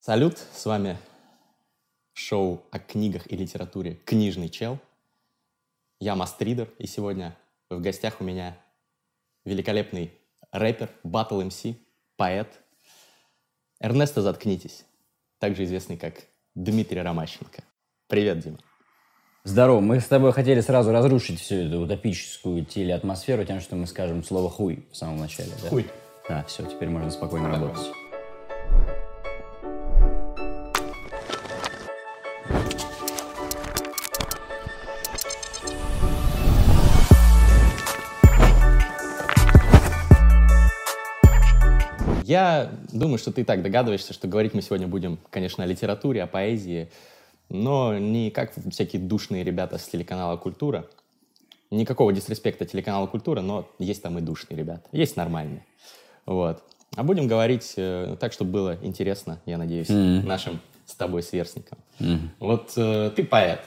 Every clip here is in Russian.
Салют, с вами шоу о книгах и литературе «Книжный чел». Я Мастридер, и сегодня в гостях у меня великолепный рэпер, батл МС, поэт Эрнесто «Заткнитесь», также известный как Дмитрий Ромащенко. Привет, Дима. Здорово. Мы с тобой хотели сразу разрушить всю эту утопическую телеатмосферу тем, что мы скажем слово «хуй» в самом начале. Да? Хуй. Да, все, теперь можно спокойно работать. Я думаю, что ты и так догадываешься, что говорить мы сегодня будем, конечно, о литературе, о поэзии, но не как всякие душные ребята с телеканала «Культура». Никакого дисреспекта телеканала «Культура», но есть там и душные ребята, есть нормальные. Вот. А будем говорить э, так, чтобы было интересно, я надеюсь, Мгм. нашим с тобой сверстникам. Мгм. Вот э, ты поэт.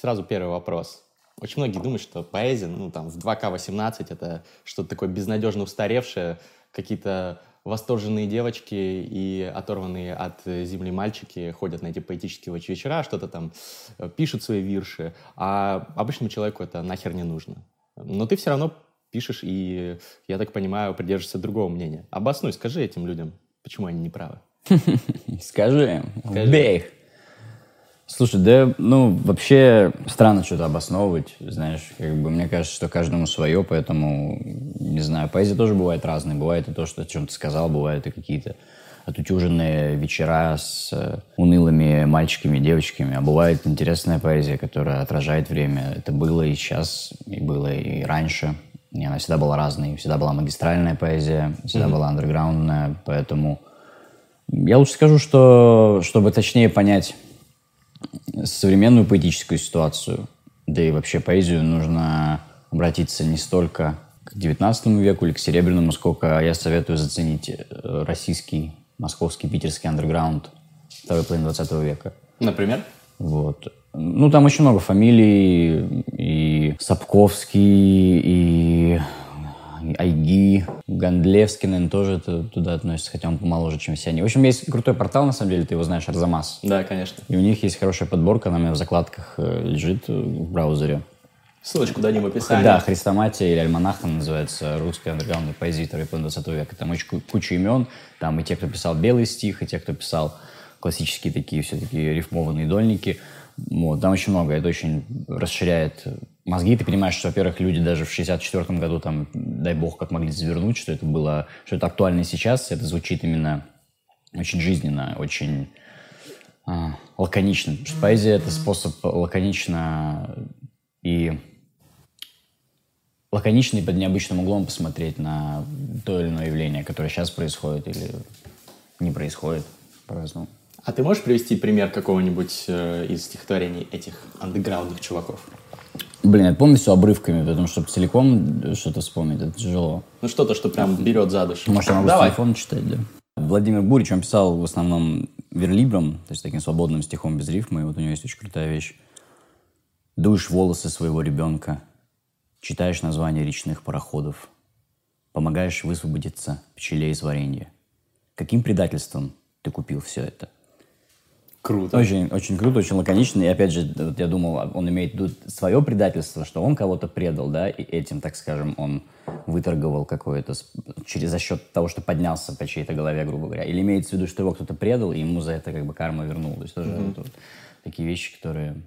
Сразу первый вопрос. Очень многие думают, что поэзия, ну, там, в 2К18 это что-то такое безнадежно устаревшее, какие-то восторженные девочки и оторванные от земли мальчики ходят на эти поэтические вечера, что-то там э, пишут свои вирши, а обычному человеку это нахер не нужно. Но ты все равно пишешь и, я так понимаю, придерживаешься другого мнения. Обоснуй, скажи этим людям, почему они не правы. Скажи, Скажи. бей их. Слушай, да, ну, вообще странно что-то обосновывать, знаешь, как бы мне кажется, что каждому свое, поэтому, не знаю, поэзия тоже бывает разной. Бывает и то, что о чем ты сказал, бывают и какие-то отутюженные вечера с э, унылыми мальчиками и девочками, а бывает интересная поэзия, которая отражает время. Это было и сейчас, и было и раньше. И она всегда была разной. Всегда была магистральная поэзия, всегда была андерграундная, поэтому я лучше скажу, что чтобы точнее понять современную поэтическую ситуацию, да и вообще поэзию, нужно обратиться не столько к XIX веку или к Серебряному, сколько я советую заценить э, российский, московский, питерский андерграунд второй половины 20 века. Например? Вот. Ну, там очень много фамилий. И Сапковский, и Айги, Гандлевский, наверное, тоже туда относится, хотя он помоложе, чем все они. В общем, есть крутой портал, на самом деле, ты его знаешь, Арзамас. Да, конечно. И у них есть хорошая подборка, она у меня в закладках э, лежит э, в браузере. Ссылочку дадим в описании. Да, Хрестоматия или Альманаха называется русская андерграундная поэзия второй половины 20 века. Там очень ку- куча имен. Там и те, кто писал белый стих, и те, кто писал классические такие все-таки рифмованные дольники. Вот, там очень много. Это очень расширяет мозги. Ты понимаешь, что, во-первых, люди даже в 64 году, там, дай бог, как могли завернуть, что это было, что это актуально сейчас. Это звучит именно очень жизненно, очень а, лаконично. Потому что поэзия — это способ лаконично и лаконично и под необычным углом посмотреть на то или иное явление, которое сейчас происходит или не происходит по-разному. А ты можешь привести пример какого-нибудь э, из стихотворений этих андеграундных чуваков? Блин, я помню все обрывками, потому что целиком что-то вспомнить, это тяжело. Ну что-то, что прям берет за душу. Может, я могу Давай. с телефона читать, да? Владимир Бурич, он писал в основном верлибром, то есть таким свободным стихом без рифмы, и вот у него есть очень крутая вещь. Дуешь волосы своего ребенка, читаешь названия речных пароходов, помогаешь высвободиться пчеле из варенья. Каким предательством ты купил все это? Круто. Очень, очень круто, очень лаконично. И опять же, вот я думал, он имеет в виду свое предательство, что он кого-то предал, да, и этим, так скажем, он выторговал какое-то через за счет того, что поднялся по чьей-то голове, грубо говоря. Или имеется в виду, что его кто-то предал, и ему за это как бы карма вернул. То есть тоже вот- вот такие вещи, которые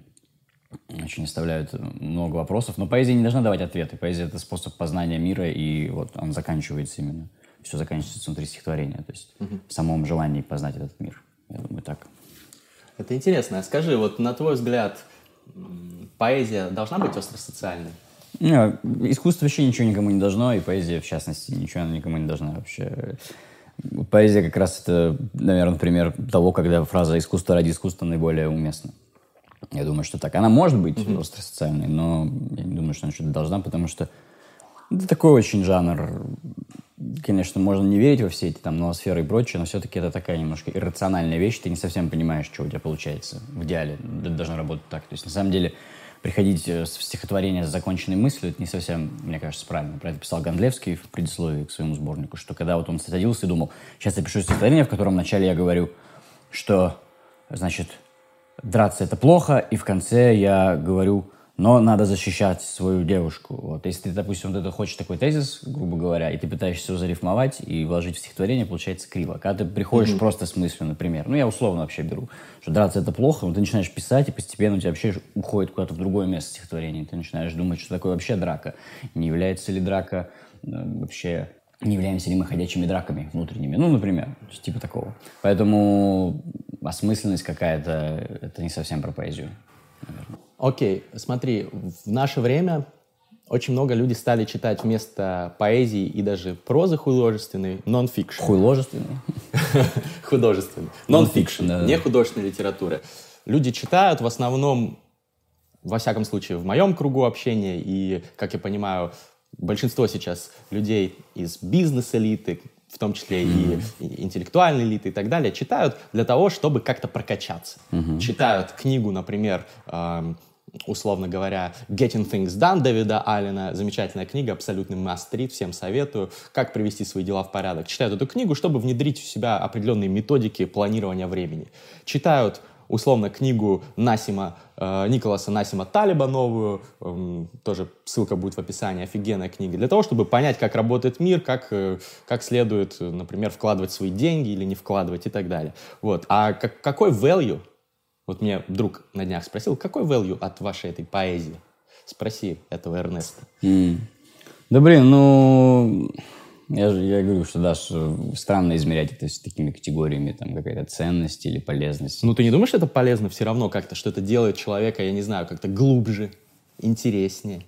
очень оставляют много вопросов. Но поэзия не должна давать ответы. Поэзия — это способ познания мира, и вот он заканчивается именно. Все заканчивается внутри стихотворения. То есть в самом желании познать этот мир. Я думаю, так. Это интересно. А Скажи, вот на твой взгляд, поэзия должна быть остросоциальной? Не, искусство вообще ничего никому не должно, и поэзия, в частности, ничего никому не должна вообще. Поэзия как раз это, наверное, пример того, когда фраза «искусство ради искусства» наиболее уместна. Я думаю, что так. Она может быть остросоциальной, но я не думаю, что она что-то должна, потому что это такой очень жанр. Конечно, можно не верить во все эти там ноосферы и прочее, но все-таки это такая немножко иррациональная вещь. Ты не совсем понимаешь, что у тебя получается. В идеале это должно работать так. То есть, на самом деле, приходить э, в стихотворение с законченной мыслью, это не совсем, мне кажется, правильно. Про это писал Гондлевский в предисловии к своему сборнику, что когда вот он садился и думал, сейчас я пишу стихотворение, в котором вначале я говорю, что, значит, драться это плохо, и в конце я говорю, но надо защищать свою девушку. Вот. Если ты, допустим, вот это хочешь такой тезис, грубо говоря, и ты пытаешься его зарифмовать и вложить в стихотворение, получается криво. Когда ты приходишь mm-hmm. просто с мыслью, например, ну я условно вообще беру, что драться это плохо, но ты начинаешь писать, и постепенно у тебя вообще уходит куда-то в другое место стихотворения. Ты начинаешь думать, что такое вообще драка. Не является ли драка э, вообще не являемся ли мы ходячими драками внутренними. Ну, например, типа такого. Поэтому осмысленность какая-то, это не совсем про поэзию, наверное. Окей, смотри, в наше время очень много людей стали читать вместо поэзии и даже прозы художественной нон-фикшн. Художественный? Художественный. Нон-фикшн, не художественной литературы. Люди читают в основном, во всяком случае, в моем кругу общения, и, как я понимаю, большинство сейчас людей из бизнес-элиты, в том числе mm-hmm. и интеллектуальной элиты и так далее, читают для того, чтобы как-то прокачаться. Mm-hmm. Читают книгу, например, э, условно говоря, Getting Things Done Дэвида Аллена, замечательная книга, абсолютный must-read, всем советую, как привести свои дела в порядок. Читают эту книгу, чтобы внедрить в себя определенные методики планирования времени. Читают условно книгу Насима, э, Николаса Насима Талиба новую, э, тоже ссылка будет в описании, офигенная книга, для того, чтобы понять, как работает мир, как, э, как следует, например, вкладывать свои деньги или не вкладывать и так далее. Вот. А как, какой value, вот мне друг на днях спросил, какой value от вашей этой поэзии? Спроси этого Эрнеста. Mm. Да блин, ну я, же, я говорю, что да, что странно измерять это с такими категориями, там какая-то ценность или полезность. Ну, ты не думаешь, что это полезно все равно как-то, что это делает человека, я не знаю, как-то глубже, интереснее,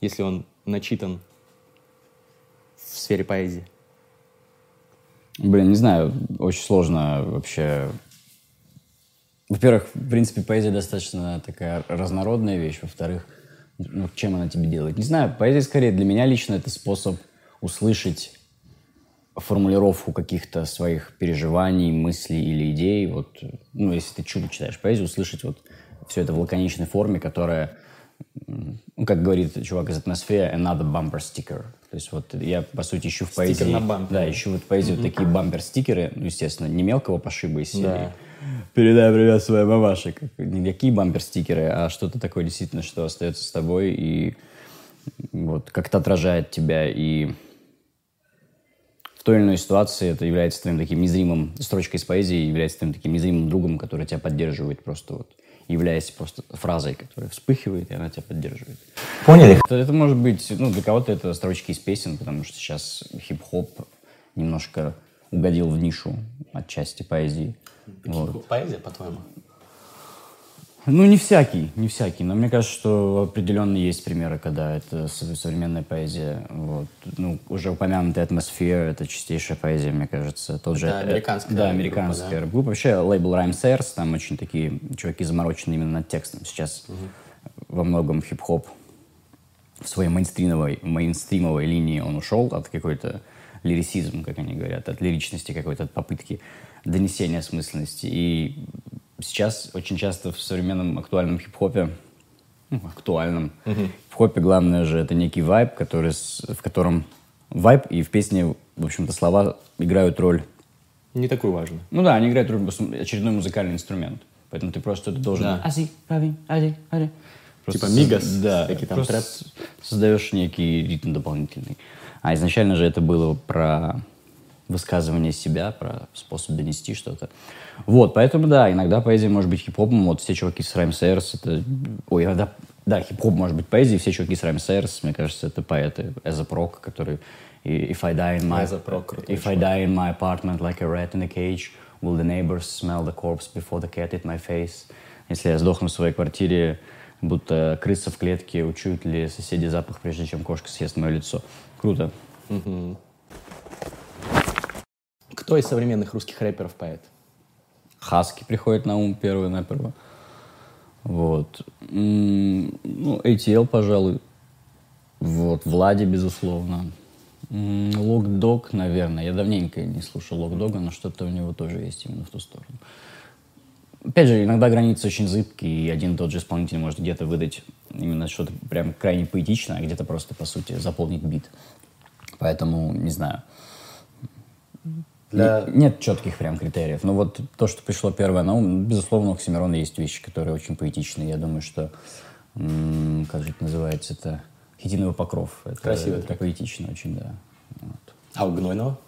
если он начитан в сфере поэзии? Блин, не знаю, очень сложно вообще... Во-первых, в принципе, поэзия достаточно такая разнородная вещь. Во-вторых, ну, чем она тебе делает? Не знаю, поэзия скорее для меня лично это способ услышать формулировку каких-то своих переживаний, мыслей или идей. Вот, ну, если ты чудо читаешь поэзию, услышать вот все это в лаконичной форме, которая, ну, как говорит чувак из атмосферы, another bumper sticker. То есть вот я, по сути, ищу в поэзии... на бампер. Да, ищу вот в поэзии mm-hmm. вот такие бампер-стикеры, ну, естественно, не мелкого пошиба из серии. Да. Передай привет своей мамаше. Не какие бампер-стикеры, а что-то такое действительно, что остается с тобой и вот как-то отражает тебя и той или иной ситуации это является твоим таким незримым, строчкой из поэзии является твоим таким незримым другом, который тебя поддерживает просто вот, являясь просто фразой, которая вспыхивает, и она тебя поддерживает. Поняли? Это, это может быть, ну, для кого-то это строчки из песен, потому что сейчас хип-хоп немножко угодил в нишу отчасти поэзии. Вот. Поэзия, по-твоему? Ну, не всякий, не всякий. Но мне кажется, что определенно есть примеры, когда это современная поэзия. Вот. Ну, уже упомянутая атмосфера, это чистейшая поэзия, мне кажется. Тот это же, американская Да, американская группа, да? группа. Вообще, лейбл Rhyme Sayers, там очень такие чуваки заморочены именно над текстом. Сейчас угу. во многом хип-хоп в своей мейнстримовой, мейнстримовой линии он ушел от какой-то лирисизм, как они говорят, от лиричности какой-то, от попытки донесения смысленности. И сейчас очень часто в современном актуальном хип-хопе, ну, актуальном uh-huh. хип-хопе главное же это некий вайб, который, в котором вайб и в песне, в общем-то, слова играют роль. Не такую важную. Ну да, они играют роль очередной музыкальный инструмент. Поэтому ты просто это должен... Да. Ази, ази, ази, ази. Просто типа мигас, да, всякий там трэп. Создаешь некий ритм дополнительный. А изначально же это было про высказывание себя, про способ донести что-то. Вот, поэтому, да, иногда поэзия может быть хип-хопом. Вот все чуваки с Райм Сайерс, это... Ой, иногда... Да, хип-хоп может быть поэзией, все чуваки с Райм Сайерс, мне кажется, это поэты Эзопрок, который... If I die in my... If I die in my apartment like a rat in a cage, will the neighbors smell the corpse before the cat hit my face? Если я сдохну в своей квартире, будто крыса в клетке, учуют ли соседи запах, прежде чем кошка съест мое лицо. Круто. Угу. Кто из современных русских рэперов поэт? Хаски приходит на ум первый на первое. Вот. Ну, ATL, пожалуй. Вот. Влади, безусловно. Локдог, наверное. Я давненько не слушал Локдога, но что-то у него тоже есть именно в ту сторону. Опять же, иногда границы очень зыбкие, и один и тот же исполнитель может где-то выдать именно что-то прям крайне поэтичное, а где-то просто, по сути, заполнить бит. Поэтому, не знаю. Для... Нет четких прям критериев. Но вот то, что пришло первое на ум, безусловно, у Оксимирона есть вещи, которые очень поэтичные. Я думаю, что, м, как же это называется, это «Хитиновый покров». Это, Красивый это трек. поэтично очень, да. Вот. А у Гнойного?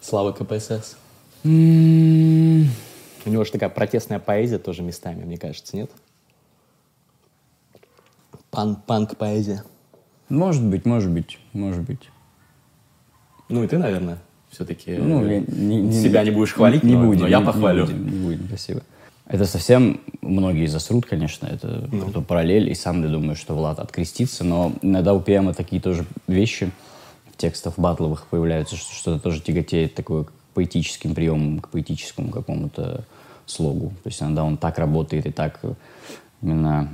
Слава КПСС. У него же такая протестная поэзия тоже местами, мне кажется, нет? Пан панк-поэзия. Может быть, может быть, может быть. Ну и ты, наверное, все-таки Ну, я не- не- себя не будешь хвалить, не но, будем, но я не- не похвалю. будем, Не будем, спасибо. Это совсем многие засрут, конечно, это Ну. параллель, и сам я думаю, что Влад открестится, но иногда у ПМа такие тоже вещи в текстах батловых появляются, что что-то тоже тяготеет такое к поэтическим приемам, к поэтическому какому-то слогу. То есть иногда он так работает и так именно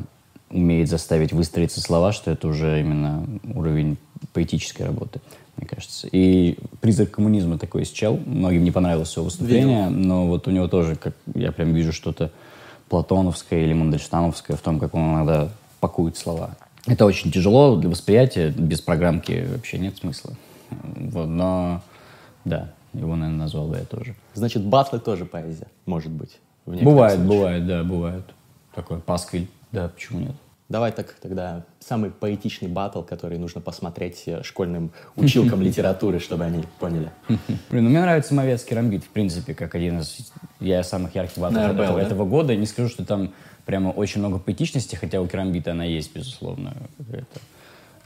умеет заставить выстроиться слова, что это уже именно уровень поэтической работы, мне кажется. И призрак коммунизма такой счел. Многим не понравилось его выступление, но вот у него тоже, как я прям вижу что-то платоновское или мандельштамовское в том, как он иногда пакует слова. Это очень тяжело для восприятия, без программки вообще нет смысла. Вот, но да, его, наверное, назвал бы я тоже. Значит, батлы тоже поэзия, может быть. Бывает, случаях. бывает, да, бывает. Такой пасквиль, да, почему нет? Давай так тогда самый поэтичный батл, который нужно посмотреть э, школьным училкам литературы, чтобы они поняли. Блин, ну мне нравится Мовецкий рамбит, в принципе, как один из я самых ярких батлов РБЛ, этого, да? этого года. Не скажу, что там прямо очень много поэтичности, хотя у Керамбита она есть, безусловно. какая-то.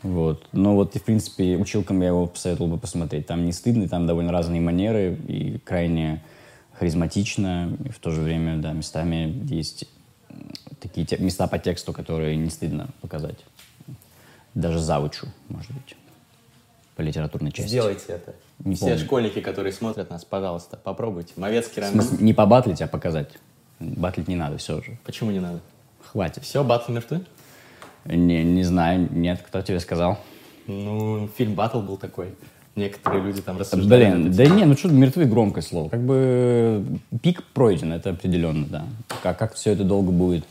Вот. Но вот, и, в принципе, училкам я его посоветовал бы посмотреть. Там не стыдно, там довольно разные манеры и крайне харизматично. И в то же время, да, местами есть такие те- места по тексту, которые не стыдно показать. Даже завучу, может быть, по литературной части. Сделайте это. Не Все помню. школьники, которые смотрят нас, пожалуйста, попробуйте. Мовецкий смысле, не побатлить, а показать. Батлить не надо, все уже. Почему не надо? Хватит. Все, батл мертвы? Не, не знаю, нет, кто тебе сказал? Ну, фильм «Батл» был такой. Некоторые люди там рассуждали. Блин, да не, ну что, мертвы громкое слово. Как бы пик пройден, это определенно, да. Как, как все это долго будет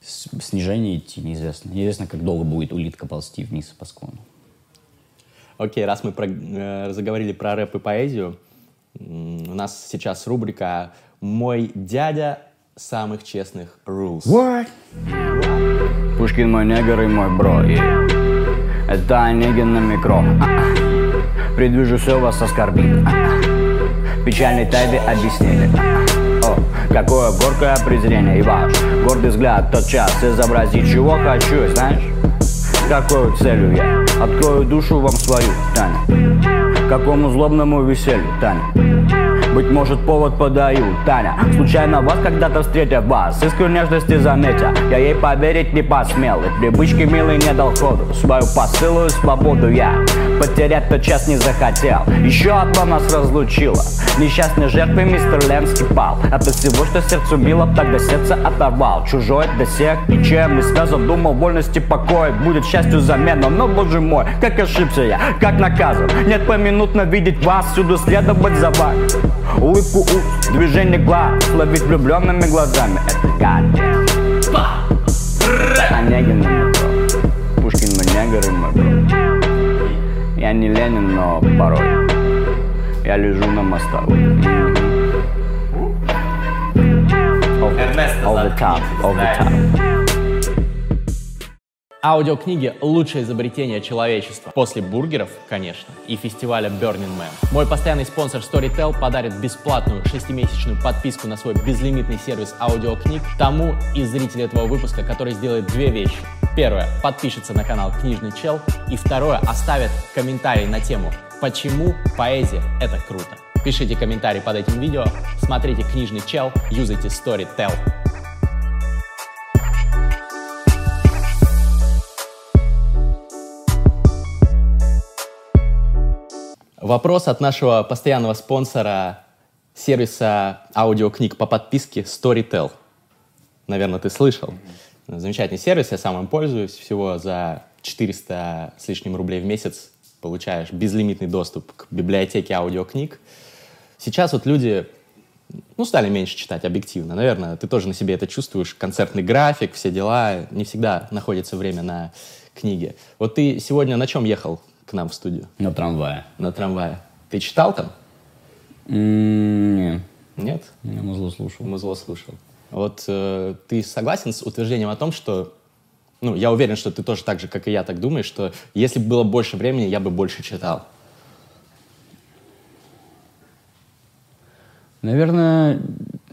снижение идти, неизвестно. Неизвестно, как долго будет улитка ползти вниз по склону. Окей, раз мы про- э, заговорили про рэп и поэзию, у нас сейчас рубрика «Мой дядя самых честных rules». What? Пушкин мой негр и мой бро. yeah. Это Онегин на микро. А-а. Предвижу все вас оскорбит. А-а. Печальной тайве объяснили. А-а. О, какое горькое презрение и ваш гордый взгляд тотчас изобразить, чего хочу, знаешь? Какой целью я открою душу вам свою, Таня? Какому злобному веселью, Таня? Быть может, повод подаю, Таня Случайно вас когда-то встретив вас Искру нежности заметя Я ей поверить не посмел И привычки милый не дал ходу Свою посылую свободу я Потерять тот час не захотел. Еще одно нас разлучило. Несчастной жертвой мистер Ленский пал. От всего, что сердцу било Тогда сердце оторвал. Чужой до всех ничем не связан Думал, вольности покоя Будет счастью замена Но, боже мой, как ошибся я Как наказан. Нет поминутно видеть вас Всюду следовать за вами. Улыбку уст, движение глаз Ловить влюбленными глазами. Это Это Онегин Пушкин негр и бро Я не Ленин, но порой Я лежу на мостовой All the top, all the top Аудиокниги – лучшее изобретение человечества. После бургеров, конечно, и фестиваля Burning Man. Мой постоянный спонсор Storytel подарит бесплатную шестимесячную подписку на свой безлимитный сервис аудиокниг тому из зрителей этого выпуска, который сделает две вещи. Первое – подпишется на канал «Книжный чел», и второе – оставит комментарий на тему «Почему поэзия – это круто?». Пишите комментарий под этим видео, смотрите «Книжный чел», юзайте Storytel. Вопрос от нашего постоянного спонсора сервиса аудиокниг по подписке Storytel. Наверное, ты слышал. Замечательный сервис, я сам им пользуюсь. Всего за 400 с лишним рублей в месяц получаешь безлимитный доступ к библиотеке аудиокниг. Сейчас вот люди ну, стали меньше читать объективно. Наверное, ты тоже на себе это чувствуешь. Концертный график, все дела. Не всегда находится время на книги. Вот ты сегодня на чем ехал к нам в студию? На трамвае На трамвае. Ты читал там? Не, Нет? я музло слушал. Музло слушал. Вот э, ты согласен с утверждением о том, что ну, я уверен, что ты тоже так же, как и я, так думаешь, что если бы было больше времени, я бы больше читал. Наверное,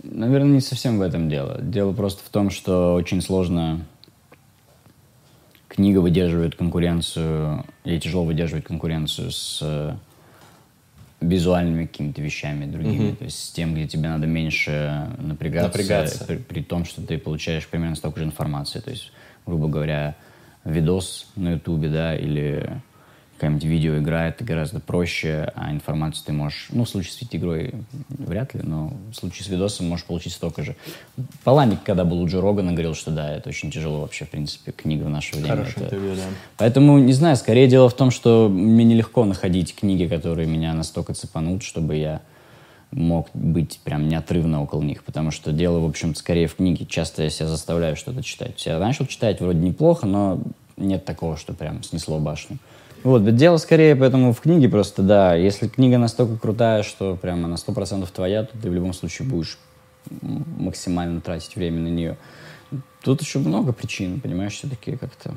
наверное, не совсем в этом дело. Дело просто в том, что очень сложно книга выдерживает конкуренцию, ей тяжело выдерживать конкуренцию с э, визуальными какими-то вещами другими, то есть с тем, где тебе надо меньше напрягаться, Напрягаться. При, при том, что ты получаешь примерно столько же информации, то есть, грубо говоря, видос на ютубе, да, или какая-нибудь видеоигра, это гораздо проще, а информацию ты можешь, ну, в случае с игрой вряд ли, но в случае с видосом можешь получить столько же. Паланик, когда был у Джо Рогана, говорил, что да, это очень тяжело вообще, в принципе, книга в наше время. Хорошее это- интервью, да. Поэтому, не знаю, скорее дело в том, что мне нелегко находить книги, которые меня настолько цепанут, чтобы я мог быть прям неотрывно около них, потому что дело, в общем, скорее в книге. Часто я себя заставляю что-то читать. Я начал читать вроде неплохо, но нет такого, что прям снесло башню. Вот, дело скорее поэтому в книге просто, да, если книга настолько крутая, что прямо на 100% твоя, то ты в любом случае будешь максимально тратить время на нее. Тут еще много причин, понимаешь, все-таки как-то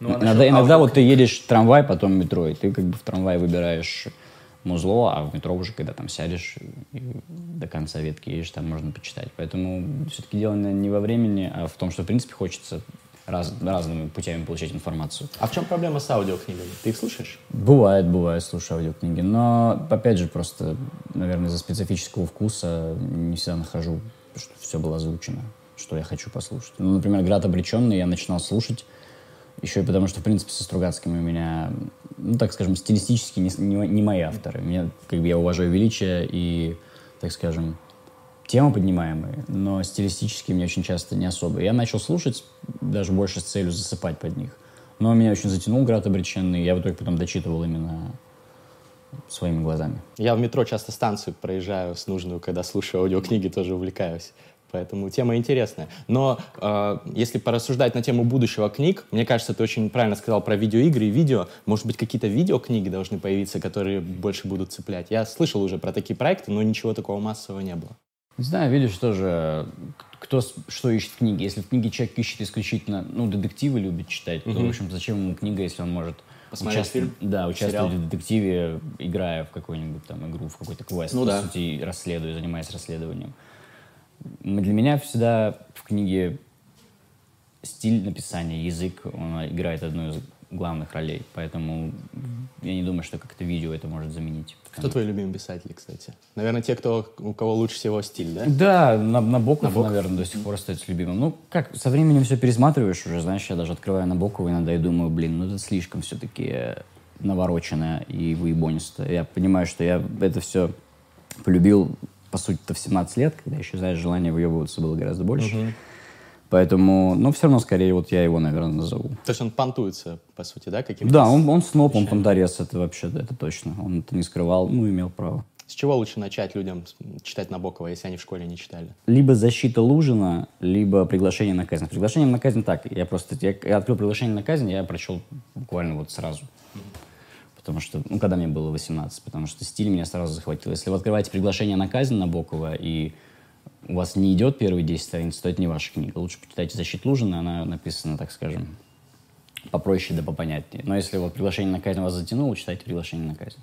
Ну, а иногда, иногда вот ты едешь в трамвай, потом метро, и ты как бы в трамвае выбираешь музло, а в метро уже, когда там сядешь и до конца ветки едешь, там можно почитать. Поэтому все-таки дело не во времени, а в том, что, в принципе, хочется раз- разными путями получать информацию. А в чем проблема с аудиокнигами? Ты их слушаешь? Бывает, бывает, слушаю аудиокниги, но, опять же, просто, наверное, из-за специфического вкуса не всегда нахожу, что все было озвучено, что я хочу послушать. Ну, например, «Град обреченный» я начинал слушать, еще и потому, что, в принципе, со Стругацким у меня, ну, так скажем, стилистически не, не, не мои авторы. Мне, как бы, я уважаю величие и, так скажем, темы поднимаемые, но стилистически мне очень часто не особо. Я начал слушать даже больше с целью засыпать под них. Но меня очень затянул «Град обреченный», я в итоге потом дочитывал именно своими глазами. Я в метро часто станцию проезжаю с нужную, когда слушаю аудиокниги, тоже увлекаюсь. Поэтому тема интересная. Но э, если порассуждать на тему будущего книг, мне кажется, ты очень правильно сказал про видеоигры и видео. Может быть, какие-то видеокниги должны появиться, которые больше будут цеплять. Я слышал уже про такие проекты, но ничего такого массового не было. Не знаю, видишь, тоже, кто с- что ищет в книге. Если в книге человек ищет исключительно, ну, детективы любит читать, то, в общем, зачем ему книга, если он может Посмотреть участвовать- фильм, Да, участвовать сериал. в детективе, играя в какую-нибудь там игру, в какой-то квест, Ну по да. сути, расследуя, занимаясь расследованием. Для меня всегда в книге стиль написания, язык, он играет одну из главных ролей, поэтому я не думаю, что как-то видео это может заменить. Кто твои любимые писатели, кстати? Наверное, те, кто, у кого лучше всего стиль, да? Да, на, Набоков, Набоков. наверное, до сих пор остается любимым. Ну, как, со временем все пересматриваешь уже, знаешь, я даже открываю Набокова иногда и думаю, блин, ну это слишком все-таки навороченное и выебонисто. Я понимаю, что я это все полюбил, по сути-то, в 17 лет, когда еще, знаешь, желание выебываться было гораздо больше. Поэтому, ну, все равно, скорее, вот я его, наверное, назову. То есть он понтуется, по сути, да, каким-то? Да, он, он сноб, он понторез, это вообще, это точно. Он это не скрывал, ну, имел право. С чего лучше начать людям читать Набокова, если они в школе не читали? либо защита Лужина, либо приглашение на казнь. Приглашение на казнь так. Я просто я, я открыл приглашение на казнь, я прочел буквально вот сразу. Потому что, ну, когда мне было 18, потому что стиль меня сразу захватил. Если вы открываете приглашение на казнь Набокова, и у вас не идет первые 10 страниц, то это не ваша книга. Лучше почитайте «Защиту Лужина», она написана, так скажем, попроще да попонятнее. Но если вот приглашение на казнь вас затянуло, читайте приглашение на казнь.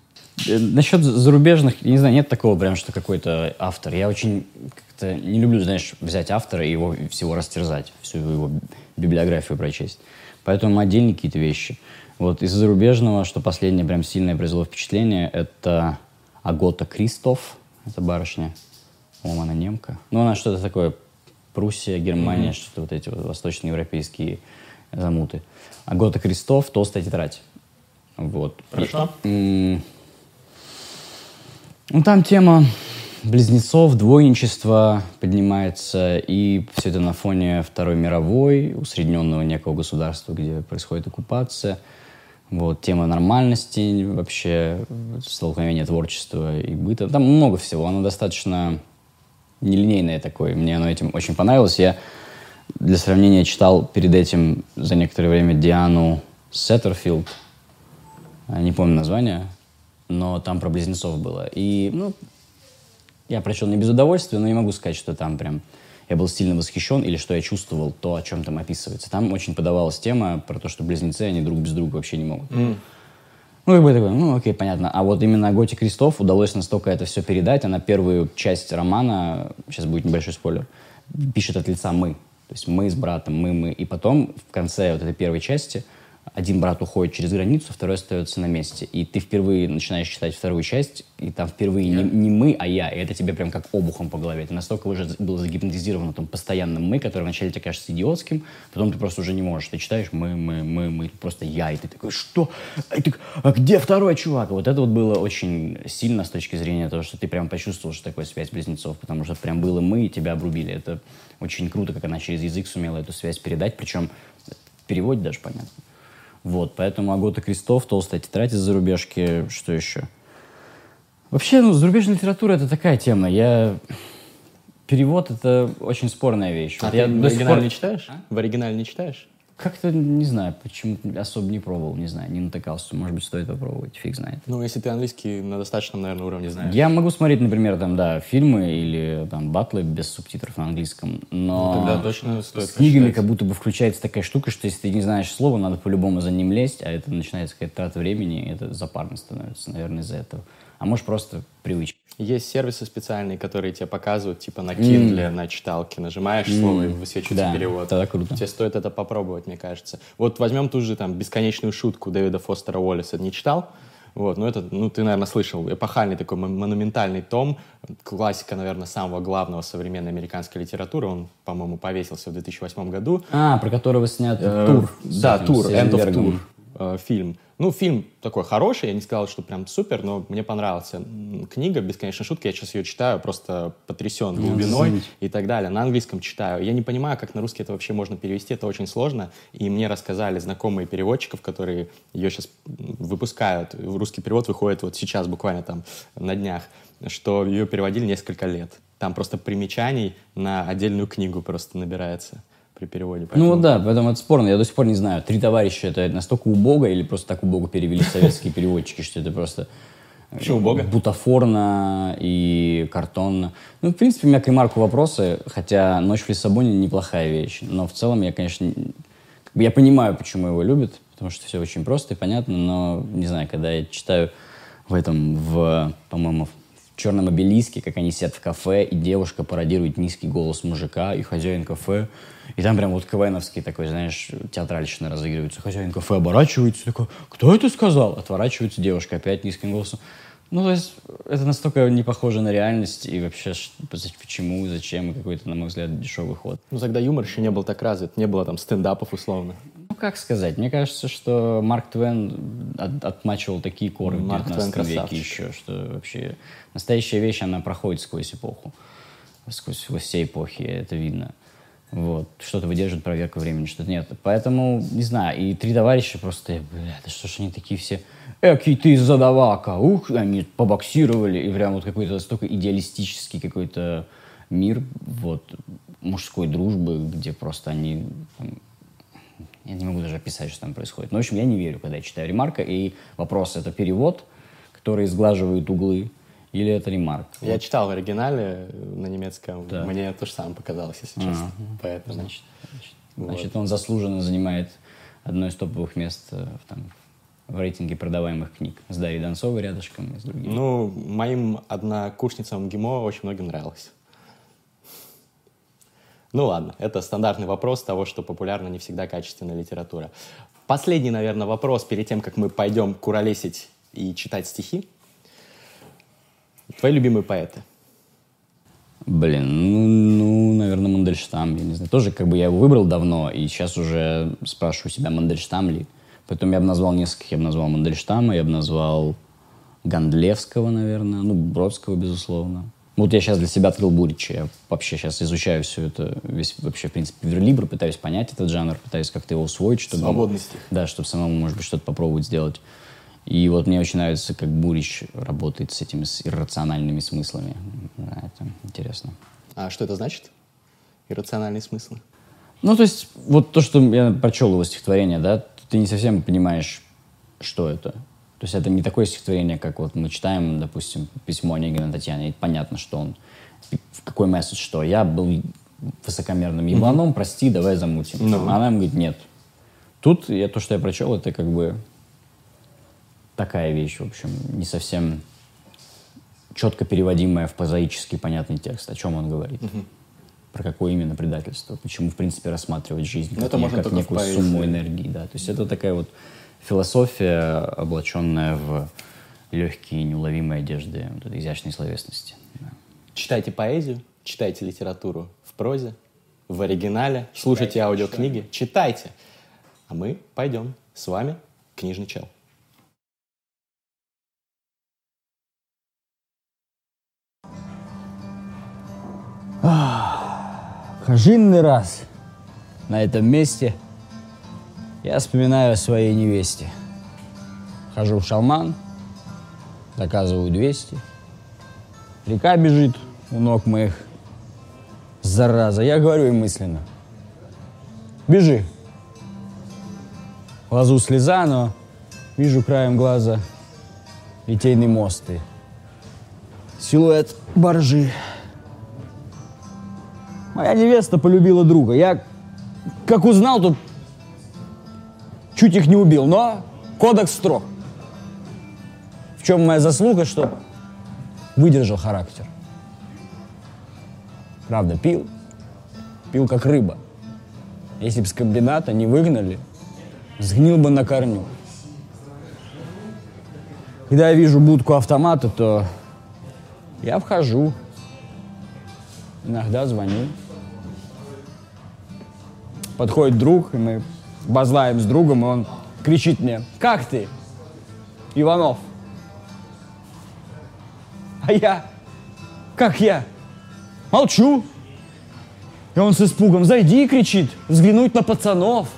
Э, Насчет зарубежных, не знаю, нет такого прям, что какой-то автор. Я очень как-то не люблю, знаешь, взять автора и его всего растерзать, всю его библиографию прочесть. Поэтому отдельные какие-то вещи. Вот из зарубежного, что последнее прям сильное произвело впечатление, это Агота Кристоф, это барышня, по-моему, она немка. Ну, она что-то такое, Пруссия, Германия, что-то вот эти вот восточноевропейские замуты. Агота Крестов, толстая тетрадь. Вот. Хорошо. И, м, ну, там тема близнецов, двойничества поднимается, и все это на фоне Второй мировой, усредненного некого государства, где происходит оккупация. Вот, тема нормальности, вообще столкновение творчества и быта. Там много всего, оно достаточно нелинейное такое. Мне оно этим очень понравилось. Я для сравнения читал перед этим за некоторое время Диану Сеттерфилд. Не помню название. но там про близнецов было. И, ну, я прочел не без удовольствия, но не могу сказать, что там прям я был сильно восхищен или что я чувствовал то, о чем там описывается. Там очень подавалась тема про то, что близнецы, они друг без друга вообще не могут. Mm. Ну, как бы такой, ну, окей, понятно. А вот именно Готе Крестов удалось настолько это все передать. Она первую часть романа, сейчас будет небольшой спойлер, пишет от лица «мы». То есть мы с братом, мы, мы. И потом в конце вот этой первой части – один брат уходит через границу, второй остается на месте. И ты впервые начинаешь читать вторую часть, и там впервые yeah. не, не мы, а я. И это тебе прям как обухом по голове. Ты настолько уже был загипнотизирован на том постоянном мы, который вначале тебе кажется идиотским, потом ты просто уже не можешь. Ты читаешь мы, мы, мы, мы, просто я. И ты такой, что? А, ты, а где второй чувак? вот это вот было очень сильно с точки зрения того, что ты прям почувствовал, что такое связь близнецов, потому что прям было мы, и тебя обрубили. Это очень круто, как она через язык сумела эту связь передать, причем в переводе даже понятно. Вот, поэтому Агота Крестов, толстая тетрадь из зарубежки, что еще? Вообще, ну, зарубежная литература — это такая тема. Я... Перевод — это очень спорная вещь. А вот ты я в оригинале пор... не читаешь? А? В оригинале не читаешь? Как-то, не знаю, почему особо не пробовал, не знаю, не натыкался. Может быть, стоит попробовать, фиг знает. Ну, если ты английский на достаточном, наверное, уровне знаешь. Я могу смотреть, например, там, да, фильмы или там батлы без субтитров на английском, но... Ну, тогда точно стоит С книгами как будто бы включается такая штука, что если ты не знаешь слова, надо по-любому за ним лезть, а это начинается какая-то трата времени, и это запарно становится, наверное, из-за этого. А может, просто привычка. Есть сервисы специальные, которые тебе показывают, типа на Kindle, mm. на читалке, нажимаешь mm. слово и высвечивается да, перевод. тогда круто. Тебе стоит это попробовать, мне кажется. Вот возьмем ту же там бесконечную шутку Дэвида Фостера Уоллиса. Не читал? Вот, ну это, ну ты, наверное, слышал, эпохальный такой монументальный том, классика, наверное, самого главного современной американской литературы, он, по-моему, повесился в 2008 году. А, про которого снят э, тур. Да, тур, End of Tour э, фильм. Ну, фильм такой хороший, я не сказал, что прям супер, но мне понравился. Книга «Бесконечная шутка», я сейчас ее читаю, просто потрясен глубиной и так далее. На английском читаю. Я не понимаю, как на русский это вообще можно перевести, это очень сложно. И мне рассказали знакомые переводчиков, которые ее сейчас выпускают. Русский перевод выходит вот сейчас, буквально там на днях, что ее переводили несколько лет. Там просто примечаний на отдельную книгу просто набирается при переводе. Ну поэтому... Ну да, поэтому это спорно. Я до сих пор не знаю, «Три товарища» — это настолько убого или просто так убого перевели советские переводчики, что это просто... Почему убого? Бутафорно и картонно. Ну, в принципе, у меня к ремарку вопросы, хотя «Ночь в Лиссабоне» неплохая вещь. Но в целом я, конечно, я понимаю, почему его любят, потому что все очень просто и понятно, но, не знаю, когда я читаю в этом, в, по-моему, в «Черном обелиске», как они сидят в кафе, и девушка пародирует низкий голос мужика, и хозяин кафе и там прям вот КВНовский такой, знаешь, театральщина разыгрывается. Хозяин кафе оборачивается, такой, кто это сказал? Отворачивается девушка опять низким голосом. Ну, то есть, это настолько не похоже на реальность, и вообще, почему, зачем, какой-то, на мой взгляд, дешевый ход. Ну, тогда юмор еще не был так развит, не было там стендапов условно. Как сказать, мне кажется, что Марк Твен от, отмачивал такие коры в 19 веке еще, что вообще настоящая вещь, она проходит сквозь эпоху, сквозь, сквозь все эпохи, это видно. Вот. Что-то выдерживает проверку времени, что-то нет. Поэтому, не знаю, и три товарища просто, бля, да что ж они такие все, эки ты задавака, ух, они побоксировали, и прям вот какой-то настолько идеалистический какой-то мир, вот, мужской дружбы, где просто они, там, я не могу даже описать, что там происходит. Но, в общем, я не верю, когда я читаю ремарка, и вопрос — это перевод, который сглаживает углы, или это ремарк? Я вот. читал в оригинале на немецком. Да. Мне то же самое показалось, если честно. А, Поэтому... Значит, значит, вот. значит, он заслуженно занимает одно из топовых мест э, в, там, в рейтинге продаваемых книг. С Дарьей Донцовой рядышком и с другими. Ну, моим однокурсницам ГИМО очень многим нравилось. Ну ладно, это стандартный вопрос того, что популярна не всегда качественная литература. Последний, наверное, вопрос перед тем, как мы пойдем куролесить и читать стихи. Твои любимые поэты? Блин, ну, ну, наверное, Мандельштам, я не знаю. Тоже как бы я его выбрал давно, и сейчас уже спрашиваю себя, Мандельштам ли. Поэтому я бы назвал нескольких. Я бы назвал Мандельштама, я бы назвал Гандлевского, наверное, ну, Бродского, безусловно. Вот я сейчас для себя открыл Бурича. Я вообще сейчас изучаю все это, весь вообще, в принципе, верлибр, пытаюсь понять этот жанр, пытаюсь как-то его усвоить, чтобы... Свободный стих. Да, чтобы самому, может быть, что-то попробовать сделать. И вот мне очень нравится, как Бурич работает с этими с иррациональными смыслами. Да, это интересно. А что это значит? Иррациональные смыслы? Ну, то есть, вот то, что я прочел его стихотворение, да, ты не совсем понимаешь, что это. То есть это не такое стихотворение, как вот мы читаем, допустим, письмо Онегина Татьяне, и понятно, что он, какой месседж, что я был высокомерным ебланом, mm-hmm. прости, давай замутим. Ну. А она ему говорит, нет. Тут я, то, что я прочел, это как бы такая вещь, в общем, не совсем четко переводимая в прозаический понятный текст, о чем он говорит. Mm-hmm. Про какое именно предательство, почему, в принципе, рассматривать жизнь ну, как, не, как некую сумму энергии. Да. То есть это такая вот философия, облаченная в легкие неуловимые одежды вот этой изящной словесности. Да. Читайте поэзию, читайте литературу в прозе, в оригинале, слушайте читайте, аудиокниги, читайте. А мы пойдем с вами, книжный чел. Каждый раз на этом месте я вспоминаю о своей невесте. Хожу в шалман, заказываю 200. Река бежит у ног моих. Зараза, я говорю им мысленно. Бежи. Лазу слеза, но вижу краем глаза литейный мост и силуэт боржи. Моя невеста полюбила друга. Я, как узнал, тут чуть их не убил, но кодекс строг. В чем моя заслуга, что выдержал характер. Правда, пил. Пил как рыба. Если бы с комбината не выгнали, сгнил бы на корню. Когда я вижу будку автомата, то я вхожу. Иногда звоню. Подходит друг, и мы базлаем с другом, и он кричит мне, как ты, Иванов? А я, как я? Молчу. И он с испугом, зайди, кричит, взглянуть на пацанов.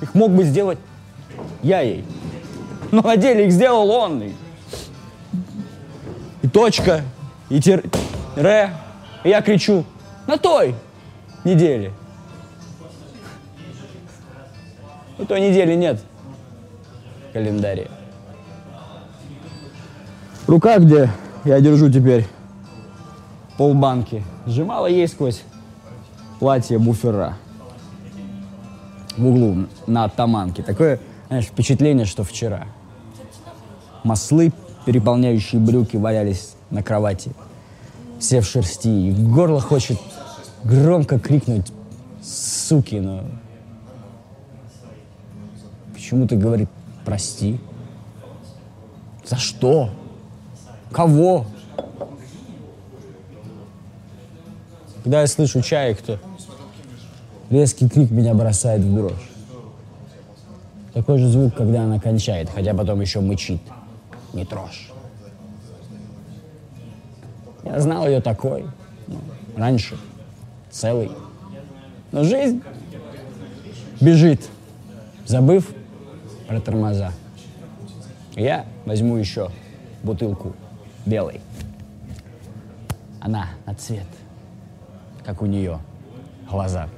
Их мог бы сделать я ей. Но на деле их сделал он. И, и точка, и тире. И я кричу, на той неделе. У той недели нет в. Рука, где я держу теперь полбанки, сжимала ей сквозь платье буфера в углу на оттаманке. Такое, знаешь, впечатление, что вчера. Маслы, переполняющие брюки, валялись на кровати, все в шерсти. И горло хочет громко крикнуть «суки», но почему-то говорит «прости». За что? Кого? Когда я слышу чаек, то резкий крик меня бросает в дрожь. Такой же звук, когда она кончает, хотя потом еще мычит. Не трожь. Я знал ее такой. Ну, раньше. Целый. Но жизнь бежит, забыв про тормоза. Я возьму еще бутылку белой. Она на цвет, как у нее глаза.